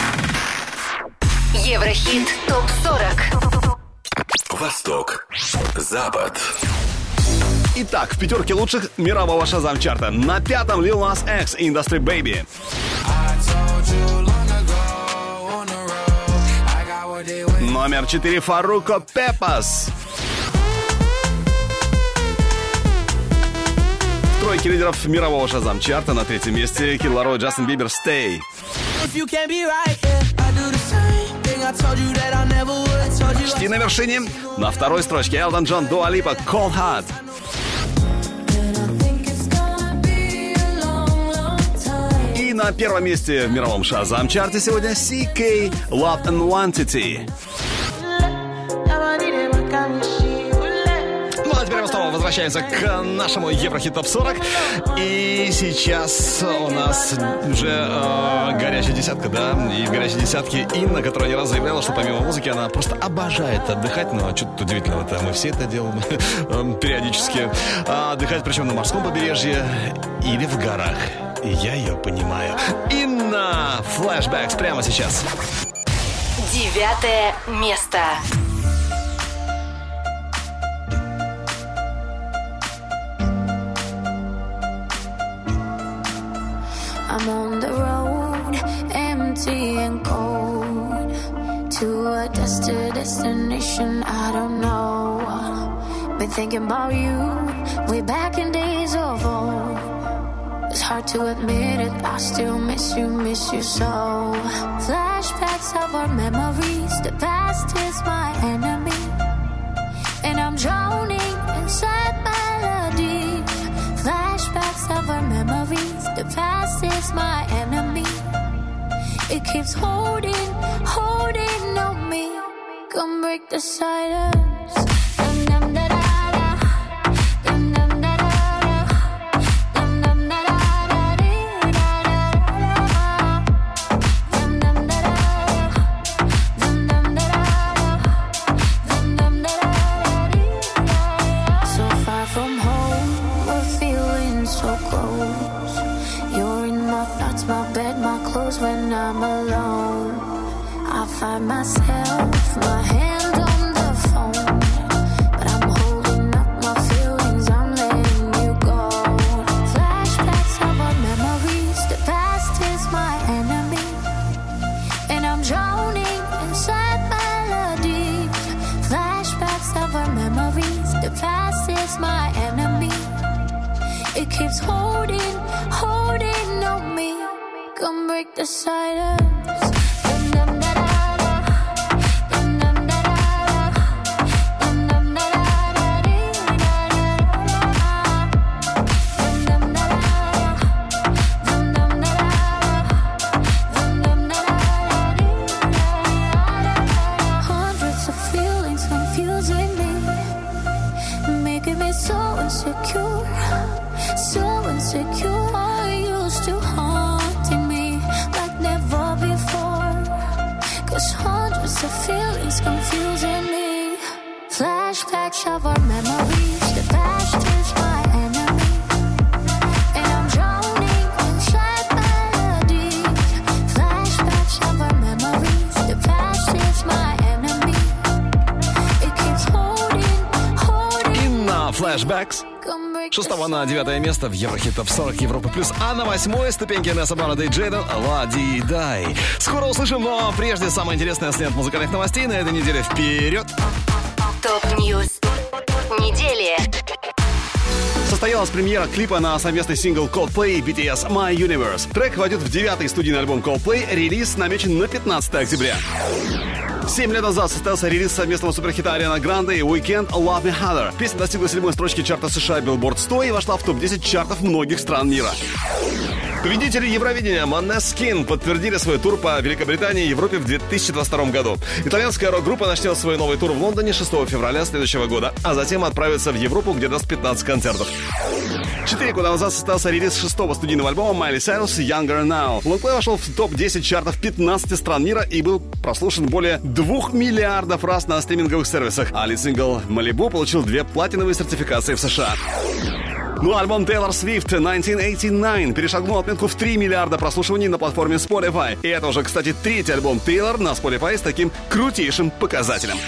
[SPEAKER 9] Еврохит ТОП-40.
[SPEAKER 3] Восток. Запад.
[SPEAKER 2] Итак, в пятерке лучших мирового шазам чарта. На пятом Lil Nas X Industry Baby. Номер четыре Фаруко Пепас. В тройке лидеров мирового шазам чарта на третьем месте Килларой Джастин Бибер Stay.
[SPEAKER 5] If you can't be right, yeah,
[SPEAKER 2] Почти на вершине. На второй строчке Элтон Джон Дуа Липа Cold Heart. И на первом месте в мировом шазам чарте сегодня CK Love and Quantity. Возвращаемся к нашему Еврохит Топ 40. И сейчас у нас уже э, горячая десятка, да? И в горячей десятке Инна, которая не раз заявляла, что помимо музыки она просто обожает отдыхать. Ну, а что тут удивительного это мы все это делаем э, периодически. А отдыхать причем на морском побережье или в горах. Я ее понимаю. Инна! Флэшбэкс прямо сейчас.
[SPEAKER 5] Девятое место.
[SPEAKER 12] I'm on the road, empty and cold, to a destined destination I don't know. Been thinking about you way back in days of old. It's hard to admit it, I still miss you, miss you so. Flashbacks of our memories, the past is my enemy, and I'm drowning inside melodies. Flashbacks of our memories, past is my enemy. It keeps holding, holding on me. Come break the silence.
[SPEAKER 2] Девятое место в Еврохит Топ 40 Европы Плюс. А на восьмой ступеньке Несса Барретт и Джейден La Di Die. Скоро услышим, но прежде самое интересное след музыкальных новостей на этой неделе. Вперед!
[SPEAKER 5] Top news недели.
[SPEAKER 2] Состоялась премьера клипа на совместный сингл Coldplay и BTS My Universe. Трек войдет в девятый студийный альбом Coldplay. Релиз намечен на 15 октября. Семь лет назад состоялся релиз совместного суперхита Ариана Гранде и Weeknd Love Me Harder. Песня достигла седьмой строчки чарта США Billboard 100 и вошла в топ-10 чартов многих стран мира. Победители Евровидения Måneskin подтвердили свой тур по Великобритании и Европе в 2022 году. Итальянская рок-группа начнет свой новый тур в Лондоне 6 февраля следующего года, а затем отправится в Европу, где даст 15 концертов. Четыре года назад состоялся релиз шестого студийного альбома Майли Сайрус «Younger Now». Лонгплей вошел в топ-10 чартов 15 стран мира и был прослушан более двух миллиардов раз на стриминговых сервисах, а лид-сингл «Малибу» получил две платиновые сертификации в США. Ну, альбом Taylor Swift 1989 перешагнул отметку в 3 миллиарда прослушиваний на платформе Spotify. И это уже, кстати, третий альбом Тейлор на Spotify с таким крутейшим показателем.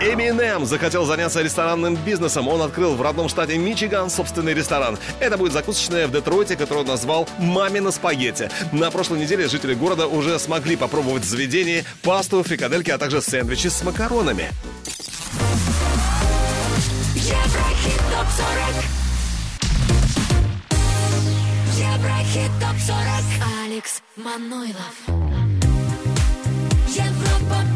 [SPEAKER 2] Eminem захотел заняться ресторанным бизнесом. Он открыл в родном штате Мичиган собственный ресторан. Это будет закусочная в Детройте, которую он назвал «Мамина спагетти». На прошлой неделе жители города уже смогли попробовать в заведении пасту, фрикадельки, а также сэндвичи с макаронами.
[SPEAKER 1] Еврохит топ 40 Еврохит топ 40 Алекс Манойлов Европа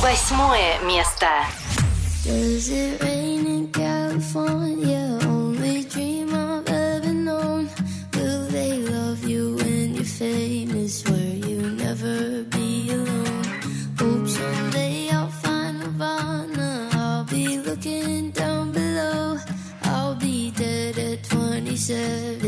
[SPEAKER 5] Восьмое место.
[SPEAKER 12] It? Only dream I've ever known. Will they love you when you're famous? Where you never be alone. Hope someday I'll find I'll be
[SPEAKER 15] looking down below. I'll be dead at 27.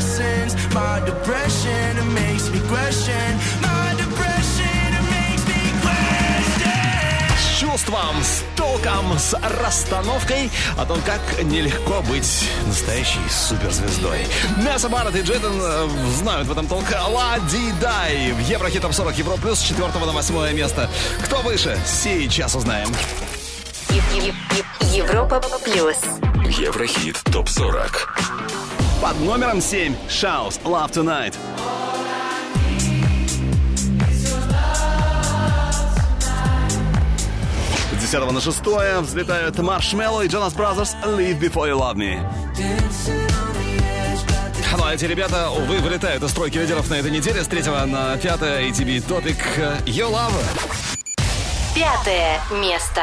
[SPEAKER 15] lessons. My depression, it makes me question. My depression, it makes me question.
[SPEAKER 2] С чувством, с толком, с расстановкой о том, как нелегко быть настоящей суперзвездой. Мясо Барретт и Джейден э, знают в этом толк. Лади Дай в Еврохит Топ 40 Евро Плюс с 4 на 8 место. Кто выше, сейчас узнаем.
[SPEAKER 9] Европа плюс.
[SPEAKER 3] Еврохит топ 40
[SPEAKER 2] под номером 7 «Шаус Love Tonight». С 10 на 6 взлетают Маршмелло и Jonas Brothers «Live Before You Love Me». Ну а эти ребята, увы, вылетают из тройки лидеров на этой неделе с 3 на 5 ATB Topic «You Love».
[SPEAKER 9] Пятое место.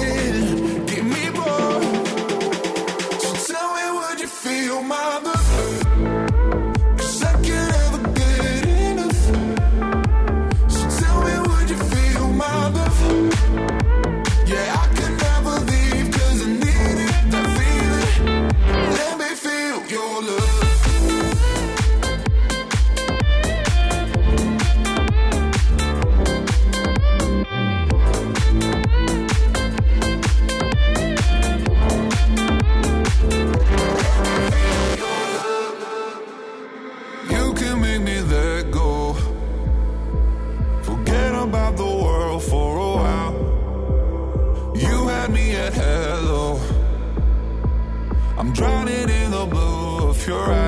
[SPEAKER 19] your.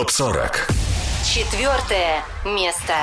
[SPEAKER 3] Еврохит топ 40.
[SPEAKER 5] Четвертое место.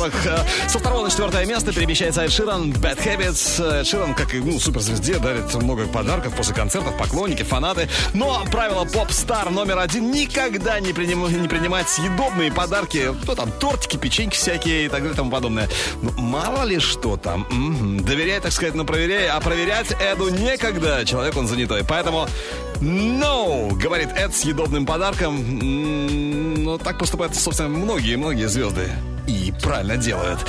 [SPEAKER 2] 40. Э, Со второго на четвертое место перемещается Эд Ширан, Bad Habits. Эд Ширан, как и ну, суперзвезде, дарит много подарков после концертов, поклонники, фанаты. Но правило поп-стар номер один никогда не, приним- не принимать съедобные подарки. Ну, там, тортики, печеньки всякие и так далее и тому подобное. Ну, мало ли что там. Мгм. Доверяй, так сказать, но проверяй. А проверять Эду некогда. Человек он занятой. Поэтому No, говорит Эд с съедобным подарком. М, Ну, так поступают, собственно, многие-многие звезды. И правильно делают.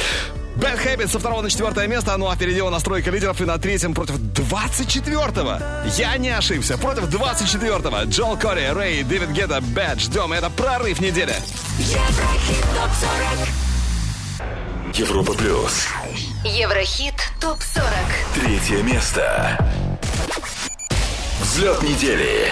[SPEAKER 2] Bad Habits со второго на четвертое место, ну а впереди у нас тройка лидеров и на третьем против 24-го. Я не ошибся, против 24-го. Джол Кори, Рэй, Дэвид Гетта, Бэт. Ждем, это прорыв недели.
[SPEAKER 1] Еврохит топ 40.
[SPEAKER 3] Европа плюс.
[SPEAKER 5] Еврохит ТОП-40.
[SPEAKER 3] Третье место. Взлет недели.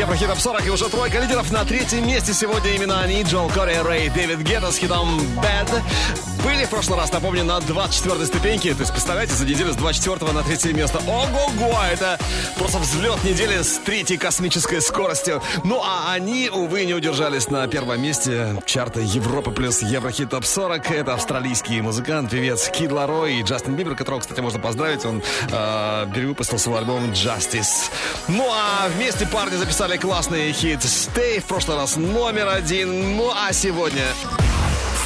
[SPEAKER 2] Еврохит топ 40 и уже тройка лидеров на третьем месте сегодня именно они. Джол Кори, Рэй, Дэвид Гетта с хитом Bad. Были в прошлый раз, напомню, на 24 ступеньке. То есть, представляете, за неделю с 24 на третье место. Ого-го! Это просто взлет недели с третьей космической скоростью. Ну, а они, увы, не удержались на первом месте чарта Европа плюс Еврохит Топ 40. Это австралийский музыкант, певец Кид Ларой и Джастин Бибер, которого, кстати, можно поздравить. Он э, перевыпустил свой альбом Justice. Ну, а вместе парни записали классный хит Stay в прошлый раз номер один. Ну, а сегодня...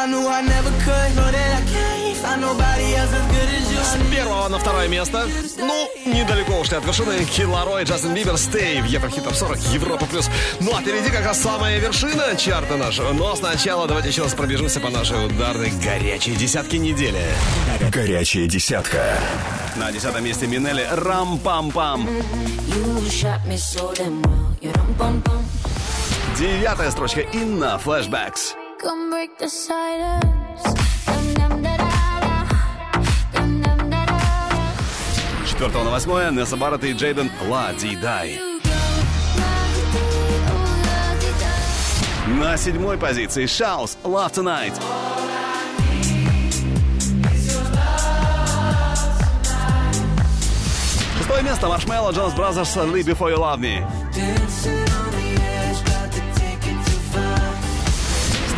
[SPEAKER 5] I knew I never could. Know that I can't find nobody else as good as you.
[SPEAKER 2] С первого на второе место. Ну, недалеко ушли от вершины. Килларой, Джастин Бибер, Стей в Еврохит Топ 40, Европа плюс. Ну, а впереди как раз самая вершина чарта нашего. Но сначала давайте еще раз пробежимся по нашей ударной горячей десятке недели.
[SPEAKER 12] Горячая десятка.
[SPEAKER 2] На десятом месте Минели Рам-пам-пам. Девятая строчка Инна Flashbacks.
[SPEAKER 23] Come break the silence. Dum, dum, da, da, da. Dum, dum, da, da, da.
[SPEAKER 2] Четвертого на восьмое Несса Барретт и Джейден La Di Die. На седьмой позиции Shouse Love Tonight. Шестое место Marshmello Jonas Brothers Leave Before You Love Me.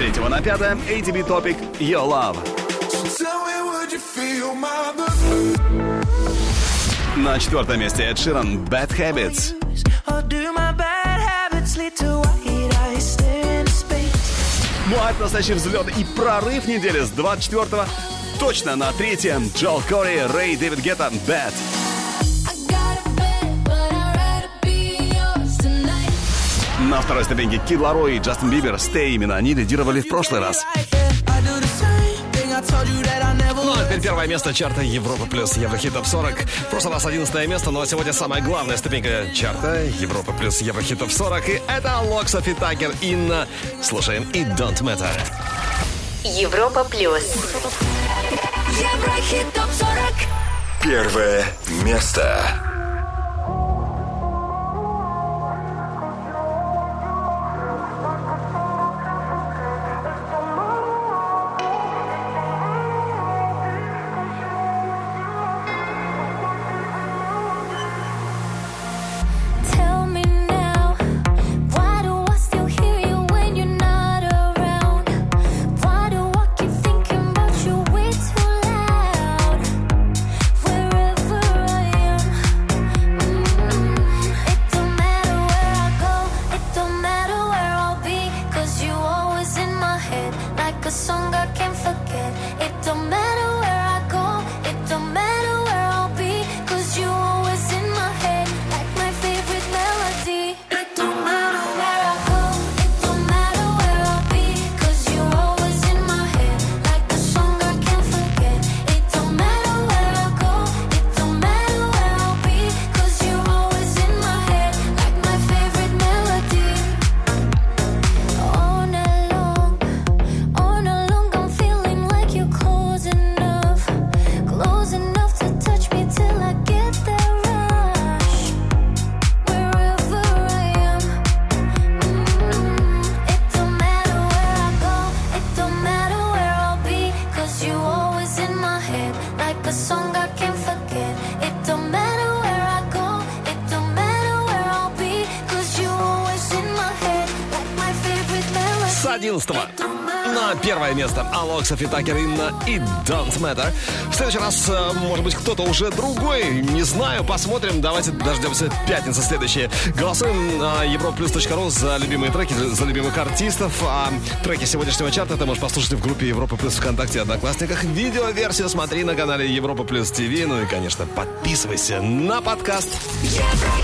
[SPEAKER 2] Третьего на пятое ATB Topic Your Love. На четвертом месте Эд Ширан Bad Habits. Это настоящий взлет и прорыв недели с 24 точно на третьем Джол Кори, Рэй, Дэвид Гетта, Bad. На второй ступеньке Кид Ларой и Джастин Бибер, Stay именно они лидировали в прошлый раз. Ну а теперь первое место чарта Европа плюс Еврохит Топ 40. В прошлый раз 11 место, но сегодня самая главная ступенька чарта Европа плюс Еврохит Топ 40. И это Локс и Такер Инна. Слушаем и Don't Matter.
[SPEAKER 9] Европа плюс.
[SPEAKER 1] Еврохит топ 40.
[SPEAKER 12] Первое место.
[SPEAKER 2] Первое место Алок, Софи Такер, Инна и Don't Matter. В следующий раз, э, может быть, кто-то уже другой, не знаю, посмотрим. Давайте дождемся пятницы следующие. Голосуем на europlus.ru за любимые треки, за любимых артистов. А треки сегодняшнего чарта ты можешь послушать в группе Европа Плюс ВКонтакте Одноклассниках. Видеоверсию смотри на канале Европа Плюс ТВ. Ну и, конечно, подписывайся на подкаст.
[SPEAKER 17] 40